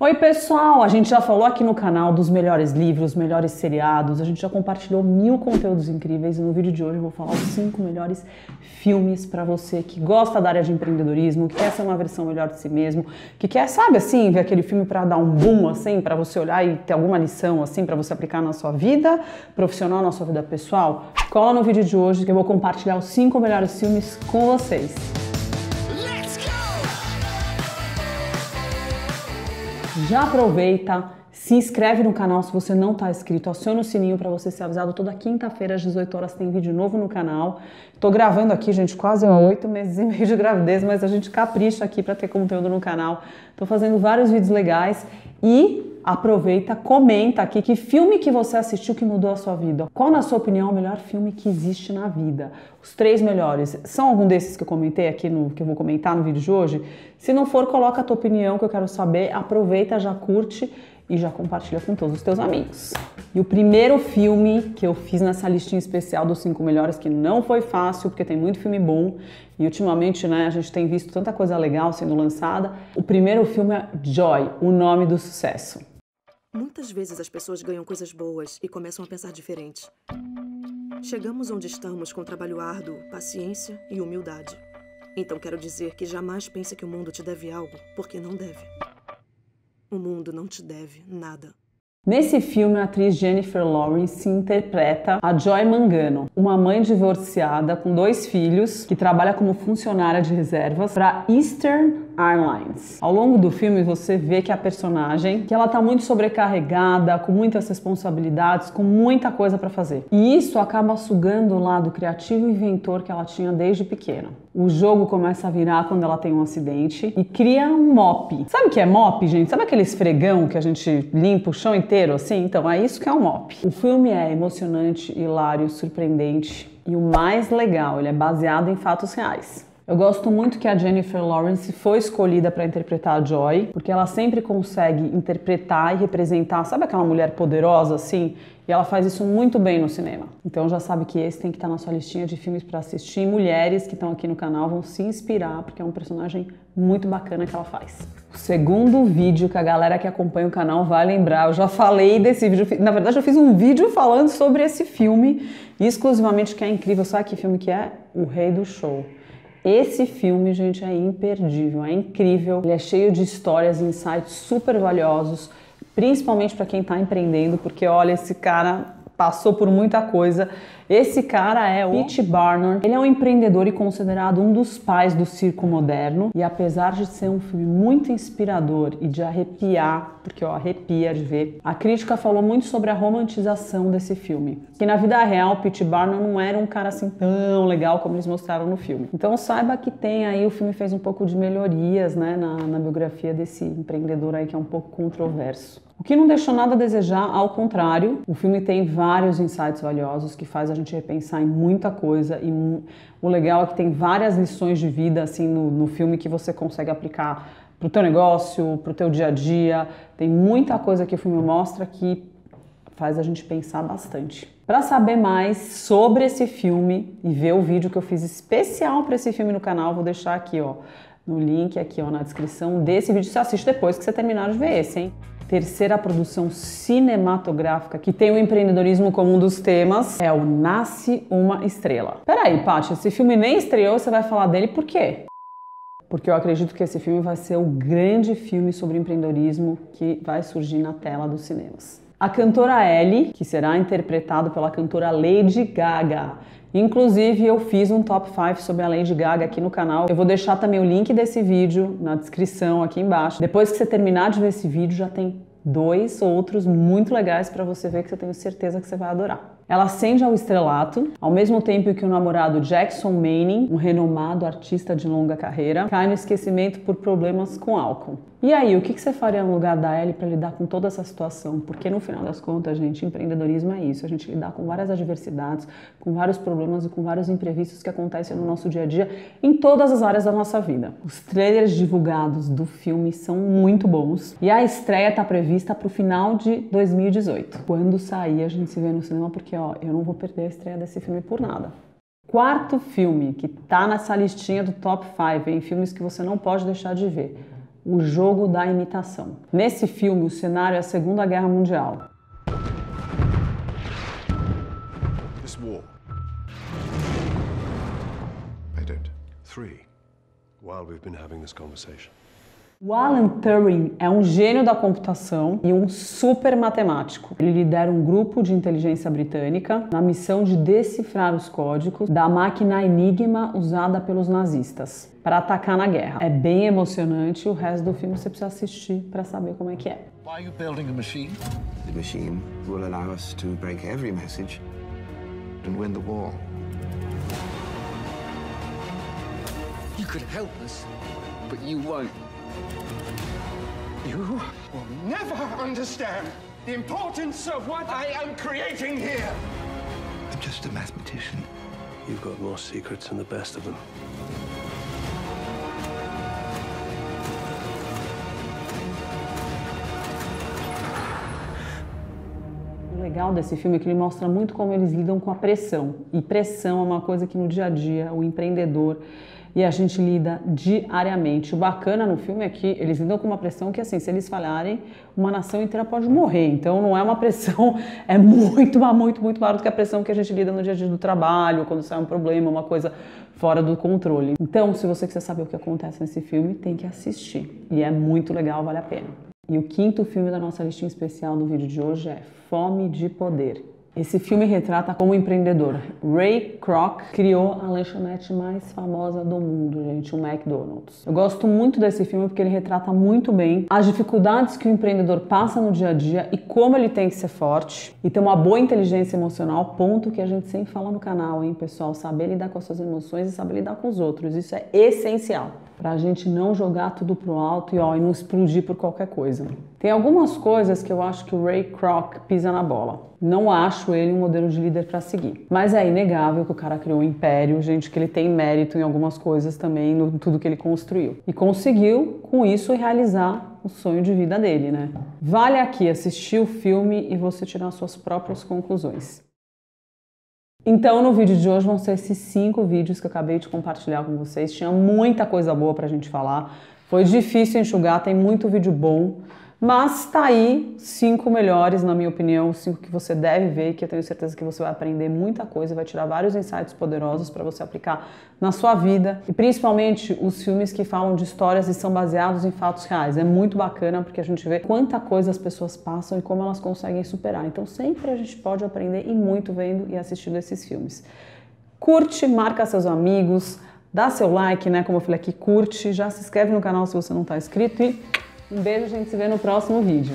Oi, pessoal! A gente já falou aqui no canal dos melhores livros, melhores seriados, a gente já compartilhou mil conteúdos incríveis e no vídeo de hoje eu vou falar os cinco melhores filmes para você que gosta da área de empreendedorismo, que quer ser uma versão melhor de si mesmo, que quer, sabe assim, ver aquele filme para dar um boom, assim, para você olhar e ter alguma lição, assim, para você aplicar na sua vida profissional, na sua vida pessoal. Cola no vídeo de hoje que eu vou compartilhar os cinco melhores filmes com vocês. Já aproveita, se inscreve no canal se você não está inscrito, aciona o sininho para você ser avisado. Toda quinta-feira às 18 horas tem vídeo novo no canal. Tô gravando aqui, gente, quase oito meses e meio de gravidez, mas a gente capricha aqui para ter conteúdo no canal. Tô fazendo vários vídeos legais e aproveita, comenta aqui que filme que você assistiu que mudou a sua vida. Qual, na sua opinião, é o melhor filme que existe na vida? Os três melhores. São algum desses que eu comentei aqui no que eu vou comentar no vídeo de hoje? Se não for, coloca a tua opinião que eu quero saber. Aproveita, já curte e já compartilha com todos os teus amigos. E o primeiro filme que eu fiz nessa listinha especial dos cinco melhores, que não foi fácil, porque tem muito filme bom, e ultimamente né, a gente tem visto tanta coisa legal sendo lançada. O primeiro filme é Joy, o nome do sucesso. Muitas vezes as pessoas ganham coisas boas e começam a pensar diferente. Chegamos onde estamos com trabalho árduo, paciência e humildade. Então quero dizer que jamais pense que o mundo te deve algo, porque não deve. O mundo não te deve nada. Nesse filme, a atriz Jennifer Lawrence interpreta a Joy Mangano, uma mãe divorciada com dois filhos que trabalha como funcionária de reservas para Eastern Airlines. Ao longo do filme você vê que a personagem, que ela tá muito sobrecarregada, com muitas responsabilidades, com muita coisa para fazer. E isso acaba sugando o lado criativo e inventor que ela tinha desde pequena. O jogo começa a virar quando ela tem um acidente e cria um mop. Sabe o que é mop, gente? Sabe aquele esfregão que a gente limpa o chão inteiro assim? Então é isso que é um mop. O filme é emocionante, hilário, surpreendente e o mais legal, ele é baseado em fatos reais. Eu gosto muito que a Jennifer Lawrence foi escolhida para interpretar a Joy, porque ela sempre consegue interpretar e representar, sabe aquela mulher poderosa assim? E ela faz isso muito bem no cinema. Então já sabe que esse tem que estar na sua listinha de filmes para assistir. Mulheres que estão aqui no canal vão se inspirar, porque é um personagem muito bacana que ela faz. O segundo vídeo que a galera que acompanha o canal vai lembrar, eu já falei desse vídeo. Na verdade, eu fiz um vídeo falando sobre esse filme, exclusivamente que é incrível. Sabe que filme que é? O Rei do Show. Esse filme, gente, é imperdível, é incrível. Ele é cheio de histórias e insights super valiosos, principalmente para quem está empreendendo, porque olha, esse cara passou por muita coisa esse cara é o Pete Barnum. Ele é um empreendedor e considerado um dos pais do circo moderno. E apesar de ser um filme muito inspirador e de arrepiar, porque eu arrepia de ver, a crítica falou muito sobre a romantização desse filme. Que na vida real, Pete Barnum não era um cara assim tão legal como eles mostraram no filme. Então saiba que tem aí, o filme fez um pouco de melhorias né, na, na biografia desse empreendedor aí que é um pouco controverso. O que não deixou nada a desejar, ao contrário, o filme tem vários insights valiosos que faz a gente repensar em muita coisa e o legal é que tem várias lições de vida assim no, no filme que você consegue aplicar para o teu negócio, para o teu dia a dia. Tem muita coisa que o filme mostra que faz a gente pensar bastante. Para saber mais sobre esse filme e ver o vídeo que eu fiz especial para esse filme no canal, vou deixar aqui, ó, no link aqui, ó, na descrição desse vídeo. Você assiste depois que você terminar de ver esse, hein? Terceira produção cinematográfica que tem o empreendedorismo como um dos temas é o Nasce uma Estrela. Peraí, Paty, esse filme nem estreou, você vai falar dele por quê? Porque eu acredito que esse filme vai ser o grande filme sobre empreendedorismo que vai surgir na tela dos cinemas. A cantora Ellie, que será interpretado pela cantora Lady Gaga. Inclusive, eu fiz um top 5 sobre a Lady Gaga aqui no canal. Eu vou deixar também o link desse vídeo na descrição aqui embaixo. Depois que você terminar de ver esse vídeo, já tem dois outros muito legais para você ver que eu tenho certeza que você vai adorar. Ela ascende ao estrelato, ao mesmo tempo que o namorado Jackson Manning, um renomado artista de longa carreira, cai no esquecimento por problemas com álcool. E aí, o que você faria no lugar da Ellie para lidar com toda essa situação? Porque no final das contas, gente, empreendedorismo é isso, a gente lidar com várias adversidades, com vários problemas e com vários imprevistos que acontecem no nosso dia a dia em todas as áreas da nossa vida. Os trailers divulgados do filme são muito bons e a estreia está prevista para o final de 2018. Quando sair, a gente se vê no cinema porque ó, eu não vou perder a estreia desse filme por nada. Quarto filme que tá nessa listinha do top 5 em filmes que você não pode deixar de ver. O Jogo da Imitação. Nesse filme, o cenário é a Segunda Guerra Mundial. This war. While we've been having this conversation. O Alan Turing é um gênio da computação e um super matemático. Ele lidera um grupo de inteligência britânica na missão de decifrar os códigos da máquina Enigma usada pelos nazistas para atacar na guerra. É bem emocionante e o resto do filme você precisa assistir para saber como é que é. Why are you building a machine? The machine will allow us to break every message and win the war. You could help us, but you won't. You will never understand the importance of what I am creating here. I'm just a mathematician. You've got more secrets than the best of them. Legal desse filme é que ele mostra muito como eles lidam com a pressão. E pressão é uma coisa que no dia a dia o empreendedor e a gente lida diariamente. O bacana no filme é que eles lidam com uma pressão que, assim, se eles falharem, uma nação inteira pode morrer. Então, não é uma pressão, é muito, muito, muito maior do que a pressão que a gente lida no dia a dia do trabalho, quando sai um problema, uma coisa fora do controle. Então, se você quiser saber o que acontece nesse filme, tem que assistir. E é muito legal, vale a pena. E o quinto filme da nossa listinha especial do vídeo de hoje é Fome de Poder. Esse filme retrata como empreendedor. Ray Kroc criou a lanchonete mais famosa do mundo, gente, o McDonald's. Eu gosto muito desse filme porque ele retrata muito bem as dificuldades que o empreendedor passa no dia a dia e como ele tem que ser forte e ter uma boa inteligência emocional, ponto que a gente sempre fala no canal, hein, pessoal? Saber lidar com as suas emoções e saber lidar com os outros. Isso é essencial para a gente não jogar tudo pro alto e, ó, e não explodir por qualquer coisa. Tem algumas coisas que eu acho que o Ray Kroc pisa na bola. Não acho ele um modelo de líder para seguir. Mas é inegável que o cara criou um império, gente, que ele tem mérito em algumas coisas também, no tudo que ele construiu. E conseguiu, com isso, realizar o sonho de vida dele, né? Vale aqui assistir o filme e você tirar suas próprias conclusões. Então, no vídeo de hoje vão ser esses cinco vídeos que eu acabei de compartilhar com vocês. Tinha muita coisa boa pra gente falar. Foi difícil enxugar, tem muito vídeo bom. Mas tá aí cinco melhores, na minha opinião, cinco que você deve ver, que eu tenho certeza que você vai aprender muita coisa, vai tirar vários insights poderosos para você aplicar na sua vida. E principalmente os filmes que falam de histórias e são baseados em fatos reais. É muito bacana porque a gente vê quanta coisa as pessoas passam e como elas conseguem superar. Então sempre a gente pode aprender e muito vendo e assistindo esses filmes. Curte, marca seus amigos, dá seu like, né? Como eu falei aqui, curte, já se inscreve no canal se você não está inscrito e um beijo, a gente se vê no próximo vídeo.